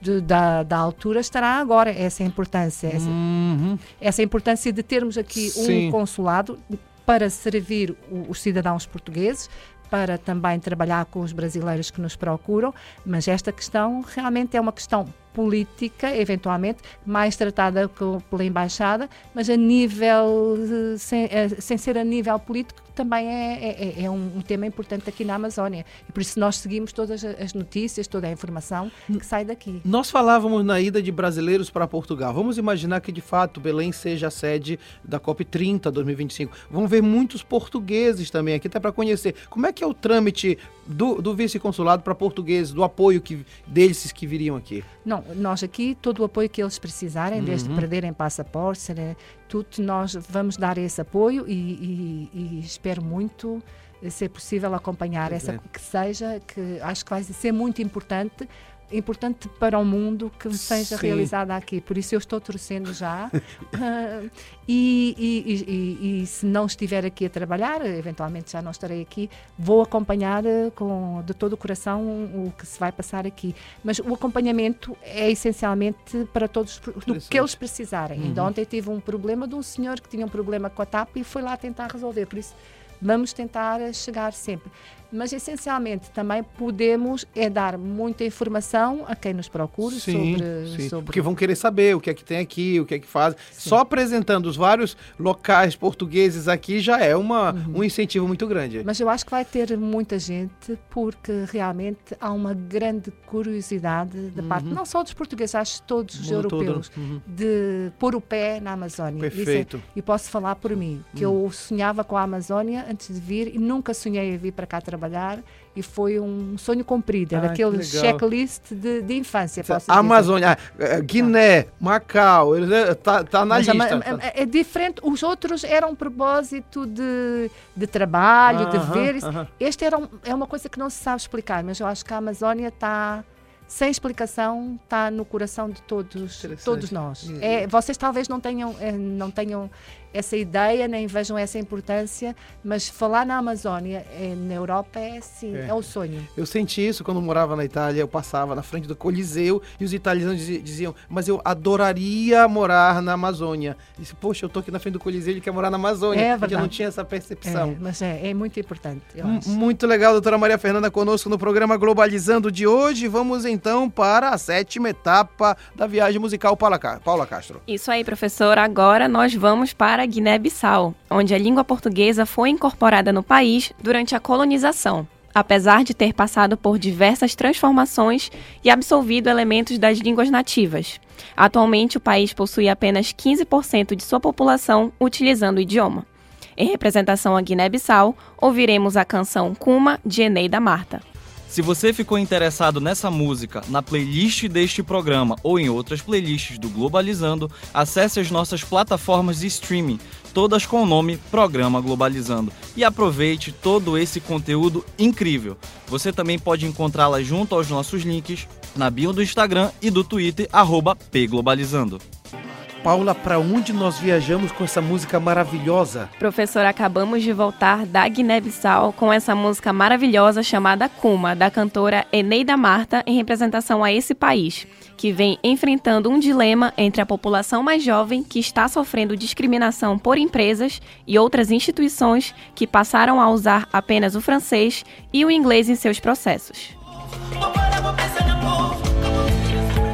de, da, da altura estará agora essa importância essa, uhum. essa importância de termos aqui Sim. um consulado para servir o, os cidadãos portugueses para também trabalhar com os brasileiros que nos procuram, mas esta questão realmente é uma questão política, eventualmente, mais tratada pela Embaixada, mas a nível, eh, sem, eh, sem ser a nível político, também é, é, é um, um, tema importante aqui na Amazónia. E por isso nós seguimos todas as notícias, toda a informação que sai daqui. Nós falávamos na ida de brasileiros para Portugal. Vamos imaginar que de fato Belém seja a sede da COP30 2025. Vão ver muitos portugueses também aqui, até para conhecer. Como é que é o trâmite do, do vice-consulado para portugueses, do apoio que, deles que viriam aqui? Não, nós aqui, todo o apoio que eles precisarem, uhum. desde perderem passaporte, tudo, nós vamos dar esse apoio e, e, e espero muito ser possível acompanhar essa que seja, que acho que vai ser muito importante importante para o mundo que seja Sim. realizada aqui. Por isso eu estou torcendo já. uh, e, e, e, e, se não estiver aqui a trabalhar, eventualmente já não estarei aqui, vou acompanhar ah, com, de todo o coração o que se vai passar aqui. Mas o acompanhamento é essencialmente para todos do que eles precisarem. Uhum. Ainda ontem tive um problema de um senhor que tinha um problema com a TAP e foi lá tentar resolver. Por isso vamos tentar chegar sempre mas essencialmente também podemos é dar muita informação a quem nos procura sim, sobre, sim. sobre, Porque vão querer saber o que é que tem aqui, o que é que faz. Sim. Só apresentando os vários locais portugueses aqui já é uma, uhum. um incentivo muito grande. Mas eu acho que vai ter muita gente porque realmente há uma grande curiosidade da uhum. parte, não só dos portugueses, acho todos os europeus, uhum. de pôr o pé na Amazónia. É Perfeito. e posso falar por mim, que eu hum. sonhava com a Amazónia antes de vir e nunca sonhei a vir para cá trabalhar trabalhar e foi um sonho cumprido. Era ah, aquele checklist de, de infância. Posso Amazônia, dizer. Guiné, Macau, está tá na Mas lista. É, é, diferente. Os outros eram um propósito de, de trabalho, de ver. Este era um, é uma coisa que não se sabe explicar, mas eu acho que a Amazónia está sem explicação, está no coração de todos, todos nós. É, vocês talvez não tenham, eh, não tenham essa ideia, nem vejam essa importância, mas falar na Amazónia, é, na Europa, é assim, é. é. o sonho. Eu senti isso quando morava na Itália, eu passava na frente do Coliseu e os italianos diziam, mas eu adoraria morar na Amazônia. E disse, poxa, eu tô aqui na frente do Coliseu, ele quer morar na Amazônia. É porque eu não tinha essa percepção. É, mas é, é muito importante, Muito legal, doutora Maria Fernanda, conosco no programa Globalizando de hoje. Vamos então para a sétima etapa da viagem musical Paula Castro. Isso aí, professor. Agora nós vamos para para Guiné-Bissau, onde a língua portuguesa foi incorporada no país durante a colonização, apesar de ter passado por diversas transformações e absorvido elementos das línguas nativas. Atualmente, o país possui apenas 15% de sua população utilizando o idioma. Em representação a Guiné-Bissau, ouviremos a canção Kuma de Eneida Marta. Se você ficou interessado nessa música, na playlist deste programa ou em outras playlists do Globalizando, acesse as nossas plataformas de streaming, todas com o nome Programa Globalizando, e aproveite todo esse conteúdo incrível. Você também pode encontrá-la junto aos nossos links na bio do Instagram e do Twitter, pglobalizando. Paula, para onde nós viajamos com essa música maravilhosa? Professor, acabamos de voltar da Guiné-Bissau com essa música maravilhosa chamada Kuma, da cantora Eneida Marta, em representação a esse país, que vem enfrentando um dilema entre a população mais jovem, que está sofrendo discriminação por empresas e outras instituições que passaram a usar apenas o francês e o inglês em seus processos.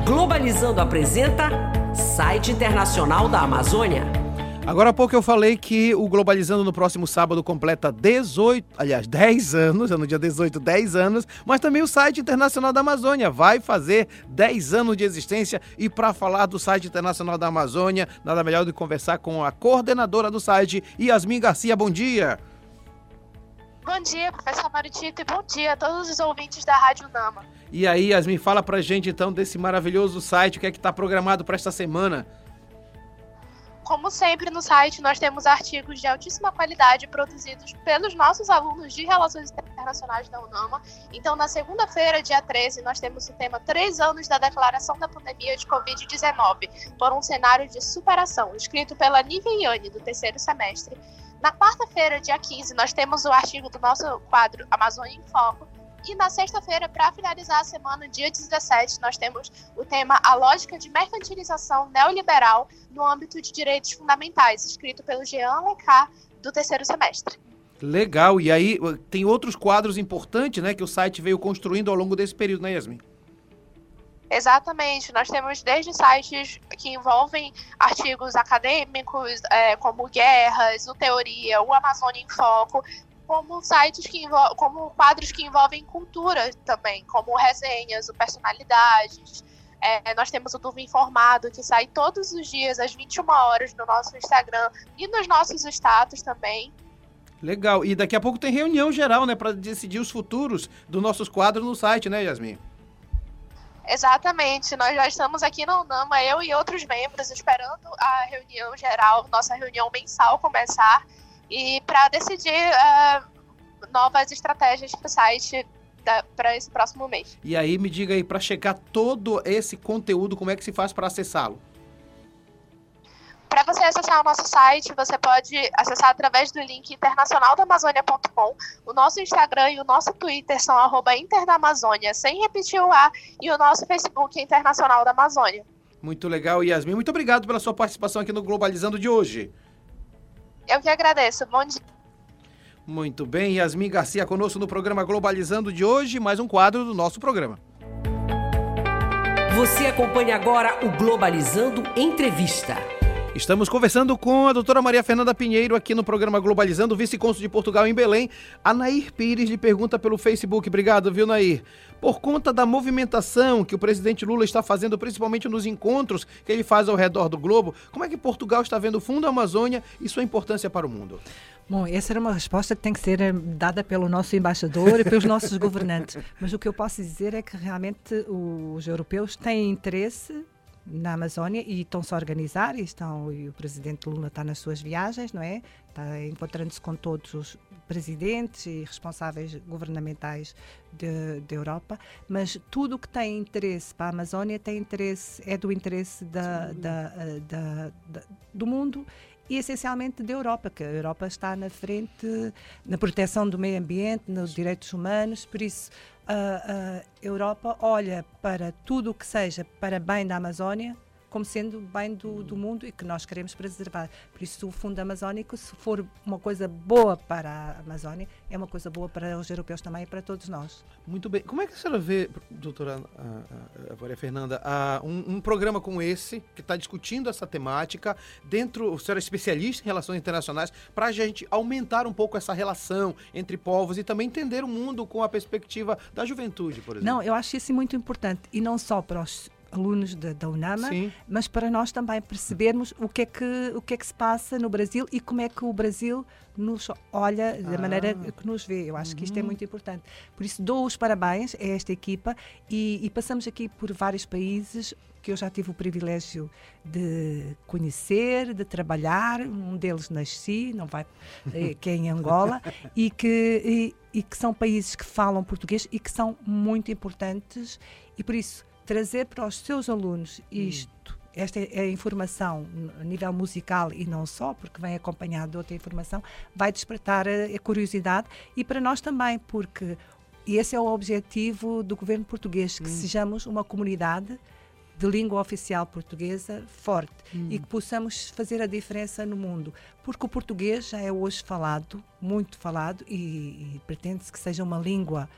Globalizando apresenta site internacional da Amazônia. Agora há pouco eu falei que o Globalizando no próximo sábado completa 18, aliás, 10 anos, é no dia 18, 10 anos, mas também o site internacional da Amazônia vai fazer 10 anos de existência e para falar do site internacional da Amazônia, nada melhor do que conversar com a coordenadora do site, Yasmin Garcia. Bom dia. Bom dia, professor Maritito, e bom dia a todos os ouvintes da Rádio Nama. E aí, Yasmin, fala pra gente então desse maravilhoso site, o que é que tá programado para esta semana? Como sempre no site, nós temos artigos de altíssima qualidade produzidos pelos nossos alunos de Relações Internacionais da UNAMA. Então, na segunda-feira, dia 13, nós temos o tema Três anos da declaração da pandemia de Covid-19 por um cenário de superação, escrito pela Nívia Iane, do terceiro semestre. Na quarta-feira, dia 15, nós temos o artigo do nosso quadro Amazônia em Foco. E na sexta-feira, para finalizar a semana, dia 17, nós temos o tema A Lógica de Mercantilização Neoliberal no âmbito de Direitos Fundamentais, escrito pelo Jean Lecard, do terceiro semestre. Legal. E aí tem outros quadros importantes, né, que o site veio construindo ao longo desse período, né, Yasmin? Exatamente, nós temos desde sites que envolvem artigos acadêmicos, é, como Guerras, o Teoria, o Amazônia em Foco, como sites que como quadros que envolvem cultura também, como resenhas, o personalidades. É, nós temos o Dúvida Informado, que sai todos os dias, às 21 horas, no nosso Instagram e nos nossos status também. Legal. E daqui a pouco tem reunião geral, né, para decidir os futuros dos nossos quadros no site, né, Yasmin? Exatamente. Nós já estamos aqui na UNAMA, eu e outros membros, esperando a reunião geral, nossa reunião mensal começar, e para decidir uh, novas estratégias para o site para esse próximo mês. E aí, me diga aí, para checar todo esse conteúdo, como é que se faz para acessá-lo? Para você acessar o nosso site, você pode acessar através do link internacionaldamazônia.com. O nosso Instagram e o nosso Twitter são arroba sem repetir o A, e o nosso Facebook é Internacional da Amazônia. Muito legal, Yasmin. Muito obrigado pela sua participação aqui no Globalizando de hoje. Eu que agradeço. Bom dia. Muito bem, Yasmin Garcia conosco no programa Globalizando de hoje, mais um quadro do nosso programa. Você acompanha agora o Globalizando Entrevista. Estamos conversando com a doutora Maria Fernanda Pinheiro aqui no programa Globalizando, vice-cônsul de Portugal em Belém. A Nair Pires lhe pergunta pelo Facebook. Obrigado, viu, Nair? Por conta da movimentação que o presidente Lula está fazendo, principalmente nos encontros que ele faz ao redor do globo, como é que Portugal está vendo o Fundo Amazônia e sua importância para o mundo? Bom, essa era uma resposta que tem que ser eh, dada pelo nosso embaixador e pelos nossos governantes. Mas o que eu posso dizer é que realmente os europeus têm interesse na Amazónia e estão-se a organizar e, estão, e o presidente Lula está nas suas viagens, não é? Está encontrando-se com todos os presidentes e responsáveis governamentais da Europa, mas tudo o que tem interesse para a Amazónia tem interesse, é do interesse da, da, da, da do mundo e essencialmente da Europa, que a Europa está na frente na proteção do meio ambiente, nos direitos humanos, por isso a, a Europa olha para tudo o que seja para bem da Amazónia como sendo bem do, do, mundo e que nós queremos preservar. Por isso, o Fundo Amazónico, se for uma coisa boa para a Amazónia, é uma coisa boa para os europeus também e para todos nós. Muito bem. Como é que a senhora vê, doutora a, a Maria Fernanda, a, um, um, programa como esse, que está discutindo essa temática, dentro, a senhora é especialista em relações internacionais, para a gente aumentar um pouco essa relação entre povos e também entender o mundo com a perspectiva da juventude, por exemplo? Não, eu acho isso muito importante. E não só para os alunos da, da UNAMA, Sim. mas para nós também percebermos o que, é que, o que é que se passa no Brasil e como é que o Brasil nos olha da ah. maneira que nos vê. Eu acho uhum. que isto é uhum. muito importante. Por isso, dou os parabéns a esta equipa e, e passamos aqui por vários países que eu já tive o privilégio de conhecer, de trabalhar. Um deles nasci, não vai, eh, que é em Angola, e que, e, e que são países que falam português e que são muito importantes. E por isso, trazer para os seus alunos isto, hum. esta é a informação a nível musical e não só, porque vem acompanhado de outra informação, vai despertar a, a curiosidade e para nós também, porque esse é o objetivo do governo português, que hum. sejamos uma comunidade de língua oficial portuguesa forte hum. e que possamos fazer a diferença no mundo. Porque o português já é hoje falado, muito falado, e, e pretende-se que seja uma língua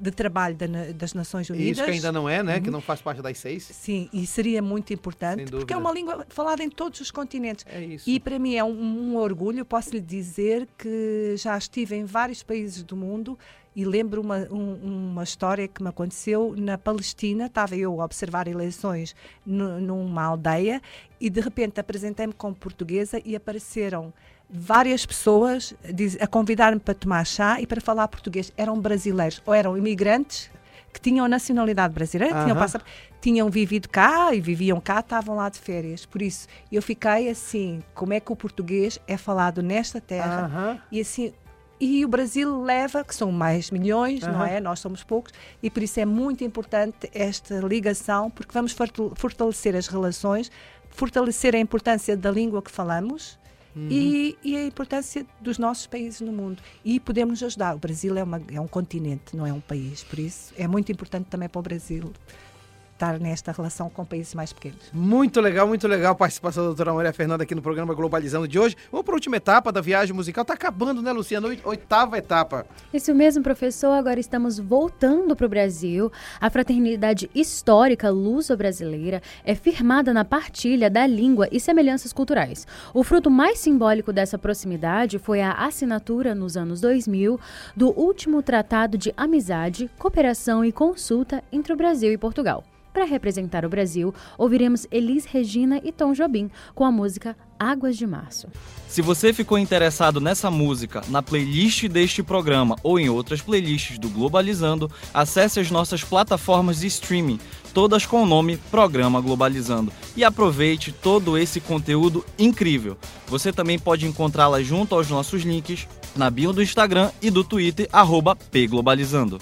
de trabalho da, das Nações Unidas. E isso que ainda não é, né? Uhum. Que não faz parte das seis. Sim, e seria muito importante, porque é uma língua falada em todos os continentes. É isso. E para mim é um, um orgulho, posso lhe dizer que já estive em vários países do mundo e lembro uma, um, uma história que me aconteceu na Palestina. Estava eu a observar eleições numa aldeia e de repente apresentei-me como portuguesa e apareceram várias pessoas a convidar-me para tomar chá e para falar português. Eram brasileiros ou eram imigrantes que tinham nacionalidade brasileira, uh -huh. tinham, tinham vivido cá e viviam cá, estavam lá de férias. Por isso, eu fiquei assim, como é que o português é falado nesta terra? Uh -huh. E assim, e o Brasil leva, que são mais milhões, uhum. não é? Nós somos poucos, e por isso é muito importante esta ligação, porque vamos fortalecer as relações, fortalecer a importância da língua que falamos uhum. e, e, a importância dos nossos países no mundo. E podemos ajudar. O Brasil é, uma, é um continente, não é um país, por isso é muito importante também para o Brasil estar nesta relação com países mais pequenos. Muito legal, muito legal a participação da doutora Maria Fernanda aqui no programa Globalizando de hoje. Vamos para a última etapa da viagem musical. Tá acabando, né, Luciana? Oitava etapa. Isso mesmo, professor. Agora estamos voltando para o Brasil. A fraternidade histórica luso-brasileira é firmada na partilha da língua e semelhanças culturais. O fruto mais simbólico dessa proximidade foi a assinatura, nos anos 2000, do último Tratado de Amizade, Cooperação e Consulta entre o Brasil e Portugal. Para representar o Brasil, ouviremos Elis Regina e Tom Jobim com a música Águas de Março. Se você ficou interessado nessa música, na playlist deste programa ou em outras playlists do Globalizando, acesse as nossas plataformas de streaming, todas com o nome Programa Globalizando, e aproveite todo esse conteúdo incrível. Você também pode encontrá-la junto aos nossos links na bio do Instagram e do Twitter, pglobalizando.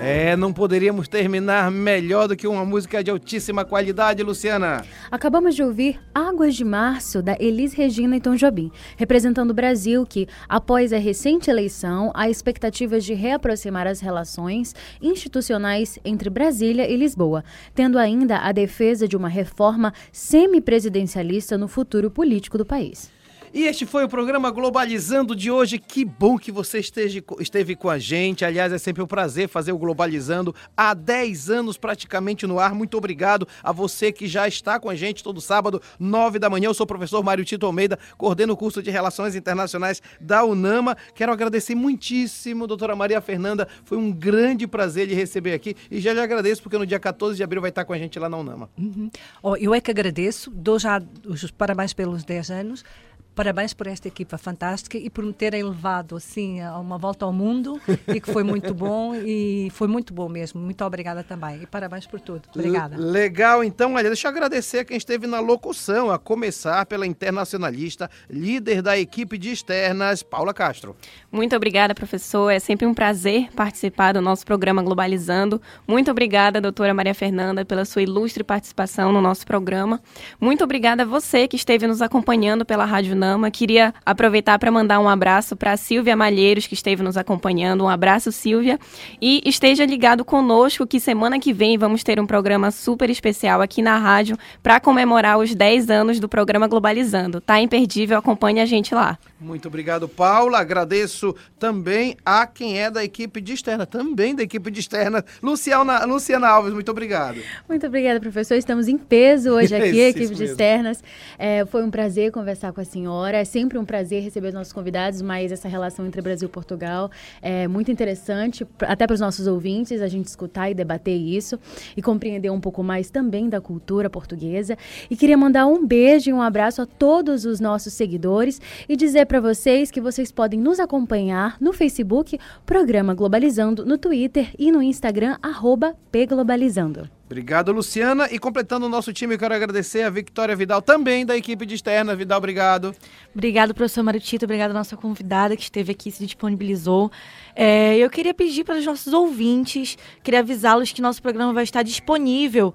É, não poderíamos terminar melhor do que uma música de altíssima qualidade, Luciana. Acabamos de ouvir Águas de Março, da Elis Regina e Tom Jobim, representando o Brasil que, após a recente eleição, há expectativas de reaproximar as relações institucionais entre Brasília e Lisboa, tendo ainda a defesa de uma reforma semipresidencialista no futuro político do país. E este foi o programa Globalizando de hoje. Que bom que você esteja, esteve com a gente. Aliás, é sempre um prazer fazer o Globalizando há 10 anos praticamente no ar. Muito obrigado a você que já está com a gente todo sábado, 9 da manhã. Eu sou o professor Mário Tito Almeida, coordeno o curso de Relações Internacionais da UNAMA. Quero agradecer muitíssimo, doutora Maria Fernanda. Foi um grande prazer lhe receber aqui e já lhe agradeço porque no dia 14 de abril vai estar com a gente lá na UNAMA. Uhum. Oh, eu é que agradeço, dou já os parabéns pelos 10 anos. Parabéns por esta equipa fantástica e por me terem levado assim a uma volta ao mundo e que foi muito bom e foi muito bom mesmo. Muito obrigada também e parabéns por tudo. Obrigada. L legal, então, olha, deixa eu agradecer a quem esteve na locução, a começar pela internacionalista, líder da equipe de externas, Paula Castro. Muito obrigada, professor. É sempre um prazer participar do nosso programa Globalizando. Muito obrigada, doutora Maria Fernanda, pela sua ilustre participação no nosso programa. Muito obrigada a você que esteve nos acompanhando pela Rádio Nama. Queria aproveitar para mandar um abraço para a Silvia Malheiros, que esteve nos acompanhando. Um abraço, Silvia. E esteja ligado conosco que semana que vem vamos ter um programa super especial aqui na rádio para comemorar os 10 anos do programa Globalizando. Tá imperdível, acompanhe a gente lá. Muito obrigado, Paula. Agradeço também a quem é da equipe de externa, também da equipe de externa, Luciana, Luciana Alves. Muito obrigado. Muito obrigada, professor. Estamos em peso hoje aqui, equipe de externas. É, foi um prazer conversar com a senhora. É sempre um prazer receber os nossos convidados, mas essa relação entre Brasil e Portugal é muito interessante, até para os nossos ouvintes, a gente escutar e debater isso e compreender um pouco mais também da cultura portuguesa. E queria mandar um beijo e um abraço a todos os nossos seguidores e dizer para vocês que vocês podem nos acompanhar no Facebook, Programa Globalizando, no Twitter e no Instagram, arroba pglobalizando. Obrigado, Luciana. E completando o nosso time, eu quero agradecer a Victoria Vidal, também da equipe de externa. Vidal, obrigado. Obrigado, professor Maritito. Obrigado à nossa convidada que esteve aqui, se disponibilizou. É, eu queria pedir para os nossos ouvintes, queria avisá-los que nosso programa vai estar disponível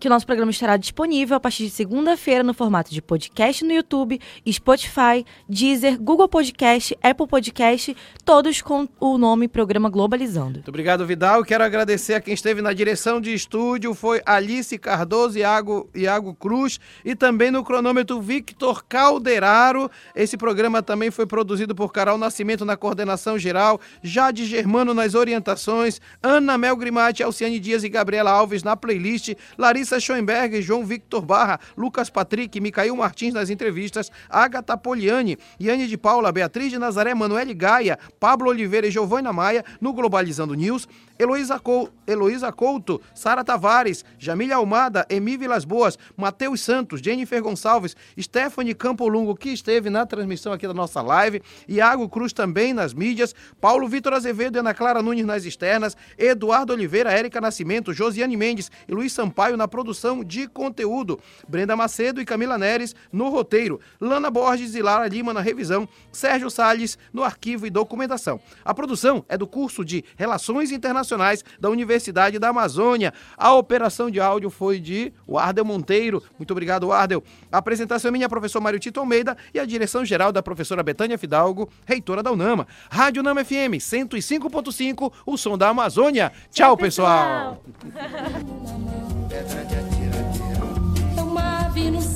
que o nosso programa estará disponível a partir de segunda-feira no formato de podcast no YouTube, Spotify, Deezer, Google Podcast, Apple Podcast, todos com o nome Programa Globalizando. Muito obrigado, Vidal. Quero agradecer a quem esteve na direção de estúdio, foi Alice Cardoso, Iago, Iago Cruz e também no cronômetro Victor Calderaro. Esse programa também foi produzido por Carol Nascimento na coordenação geral, Jade Germano nas orientações, Ana Mel Grimati, Alciane Dias e Gabriela Alves na playlist, Larissa Larissa Schoenberg, João Victor Barra, Lucas Patrick, Micael Martins nas entrevistas, Agatha Poliani, Yane de Paula, Beatriz de Nazaré, Manuel Gaia, Pablo Oliveira e Giovana Maia no Globalizando News, Heloísa, Heloísa Couto, Sara Tavares, Jamília Almada, Emi Vilas Boas, Matheus Santos, Jennifer Gonçalves, Stephanie Campolungo, que esteve na transmissão aqui da nossa live, Iago Cruz também nas mídias, Paulo Vitor Azevedo e Ana Clara Nunes nas externas, Eduardo Oliveira, Érica Nascimento, Josiane Mendes e Luiz Sampaio na produção de conteúdo, Brenda Macedo e Camila Neres no roteiro, Lana Borges e Lara Lima na revisão, Sérgio Salles no arquivo e documentação. A produção é do curso de Relações Internacionais da Universidade da Amazônia. A operação de áudio foi de Wardel Monteiro. Muito obrigado, Wardel. A apresentação é minha, professor Mário Tito Almeida, e a direção geral da professora Betânia Fidalgo, reitora da UNAMA. Rádio Nama FM 105.5, o som da Amazônia. Tchau, Tchau pessoal. pessoal. vinos